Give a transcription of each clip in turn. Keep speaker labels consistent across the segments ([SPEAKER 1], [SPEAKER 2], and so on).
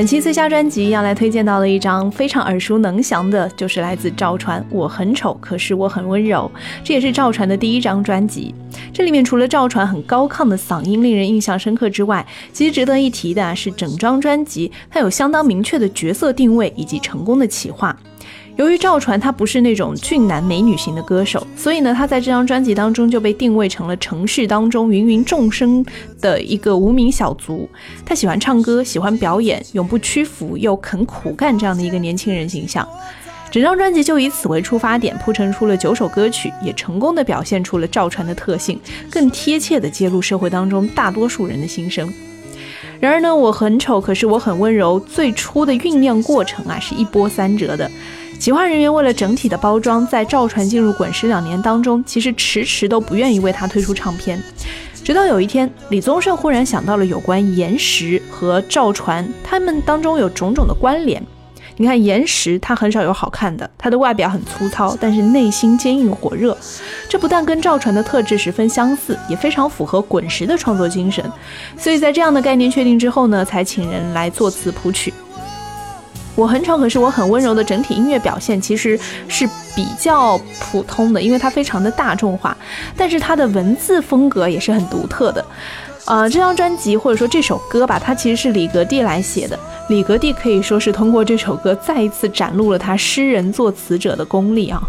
[SPEAKER 1] 本期最佳专辑要来推荐到的一张非常耳熟能详的，就是来自赵传《我很丑，可是我很温柔》，这也是赵传的第一张专辑。这里面除了赵传很高亢的嗓音令人印象深刻之外，其实值得一提的是整张专辑它有相当明确的角色定位以及成功的企划。由于赵传他不是那种俊男美女型的歌手，所以呢，他在这张专辑当中就被定位成了城市当中芸芸众生的一个无名小卒。他喜欢唱歌，喜欢表演，永不屈服，又肯苦干这样的一个年轻人形象。整张专辑就以此为出发点，铺陈出了九首歌曲，也成功的表现出了赵传的特性，更贴切的揭露社会当中大多数人的心声。然而呢，我很丑，可是我很温柔。最初的酝酿过程啊，是一波三折的。企划人员为了整体的包装，在赵传进入滚石两年当中，其实迟迟都不愿意为他推出唱片。直到有一天，李宗盛忽然想到了有关岩石和赵传他们当中有种种的关联。你看，岩石他很少有好看的，他的外表很粗糙，但是内心坚硬火热。这不但跟赵传的特质十分相似，也非常符合滚石的创作精神。所以在这样的概念确定之后呢，才请人来作词谱曲。我很丑，可是我很温柔的整体音乐表现其实是比较普通的，因为它非常的大众化，但是它的文字风格也是很独特的。呃，这张专辑或者说这首歌吧，它其实是李格弟来写的。李格弟可以说是通过这首歌再一次展露了他诗人作词者的功力啊。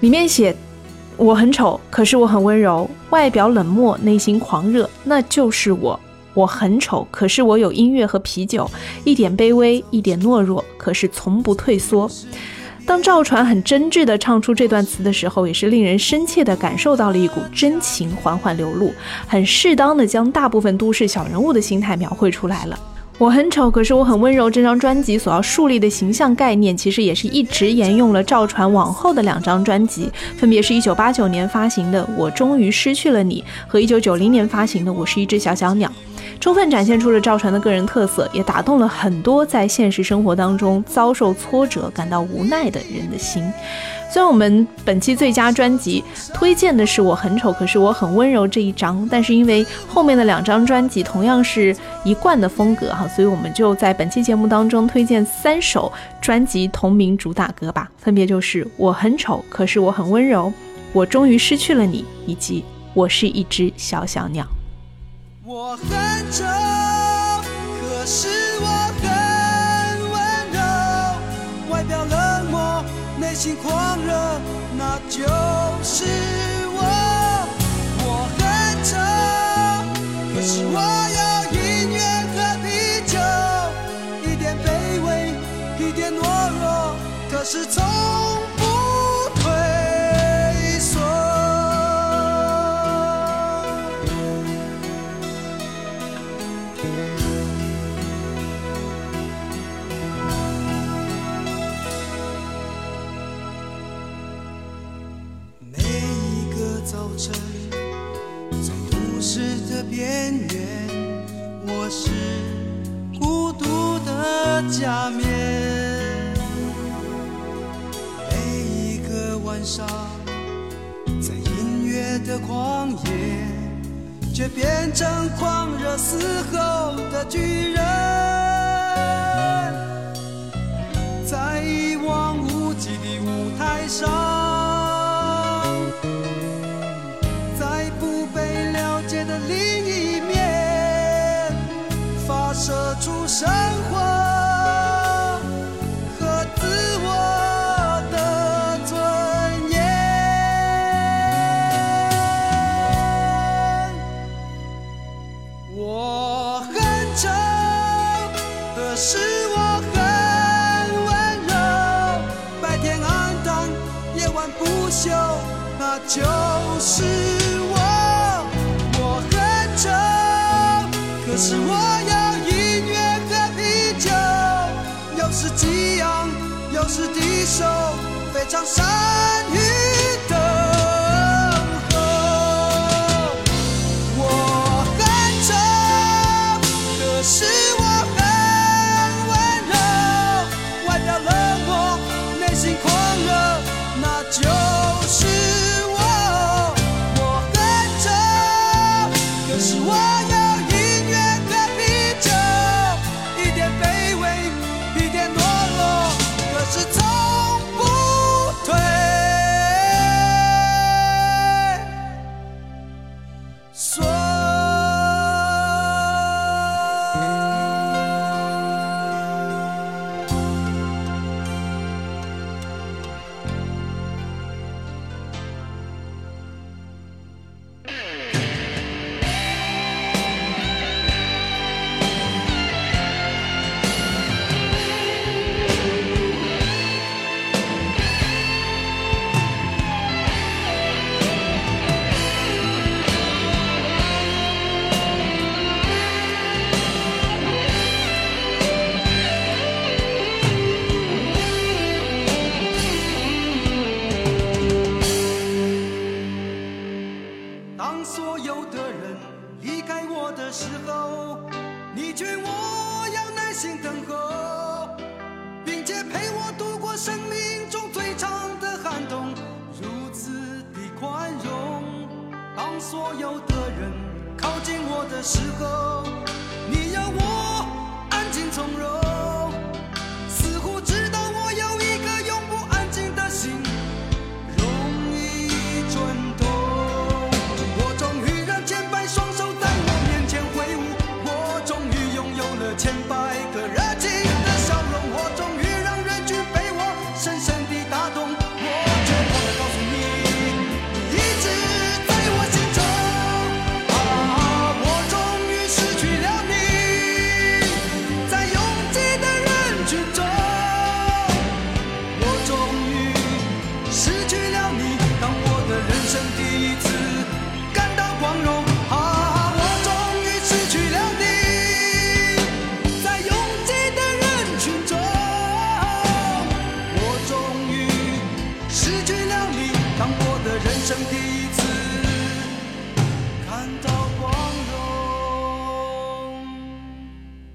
[SPEAKER 1] 里面写我很丑，可是我很温柔，外表冷漠，内心狂热，那就是我。我很丑，可是我有音乐和啤酒，一点卑微，一点懦弱，可是从不退缩。当赵传很真挚的唱出这段词的时候，也是令人深切地感受到了一股真情缓缓流露，很适当地将大部分都市小人物的心态描绘出来了。我很丑，可是我很温柔。这张专辑所要树立的形象概念，其实也是一直沿用了赵传往后的两张专辑，分别是一九八九年发行的《我终于失去了你》和一九九零年发行的《我是一只小小鸟》。充分展现出了赵传的个人特色，也打动了很多在现实生活当中遭受挫折、感到无奈的人的心。虽然我们本期最佳专辑推荐的是《我很丑，可是我很温柔》这一张，但是因为后面的两张专辑同样是一贯的风格哈，所以我们就在本期节目当中推荐三首专辑同名主打歌吧，分别就是《我很丑，可是我很温柔》、《我终于失去了你》以及《我是一只小小鸟》。
[SPEAKER 2] 我很丑，可是我很内心狂热，那就是我。我很丑，可是我有音乐和啤酒，一点卑微，一点懦弱，可是从。晚上，在音乐的旷野，却变成狂热嘶吼的巨人。在一望无际的舞台上。唱山月当所有的人离开我的时候，你劝我要耐心等候，并且陪我度过生命中最长的寒冬，如此的宽容。当所有的人靠近我的时候，你要我安静从容。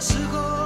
[SPEAKER 2] 时候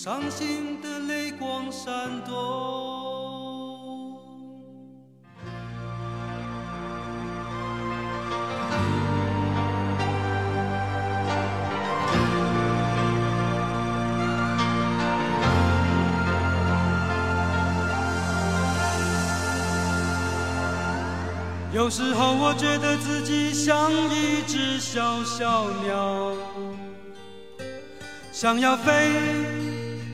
[SPEAKER 2] 伤心的泪光闪动。有时候我觉得自己像一只小小鸟想要飞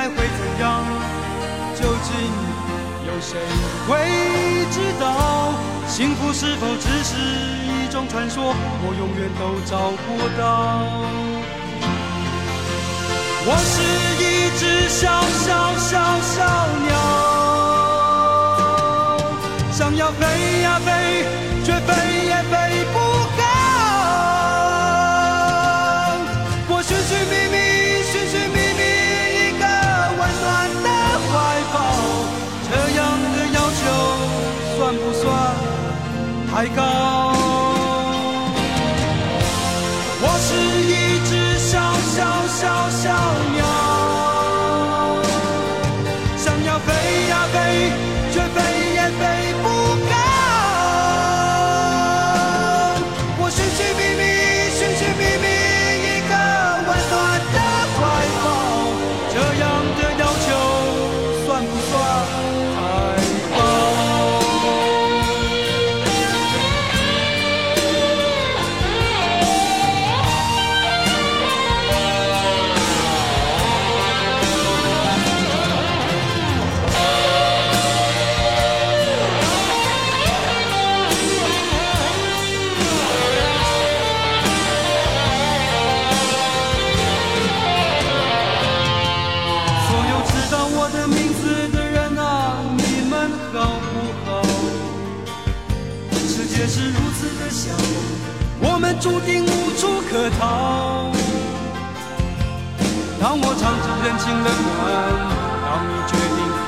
[SPEAKER 2] 爱会怎样究竟有谁会知道幸福是否只是一种传说我永远都找不到。我是一只小小小小鸟想要飞呀飞 아이가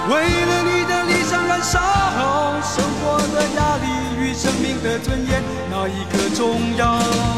[SPEAKER 2] 为了你的理想燃烧生活的压力与生命的尊严哪一个重要。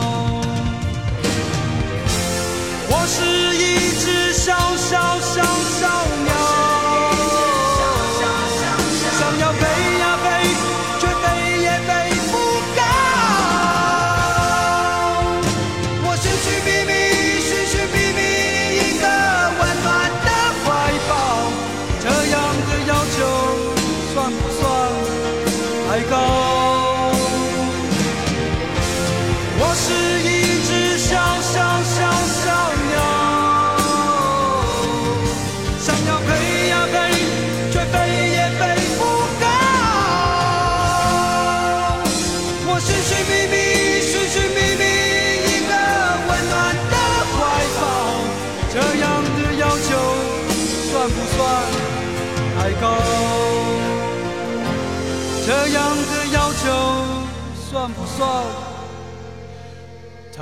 [SPEAKER 2] 这样的要求算不算太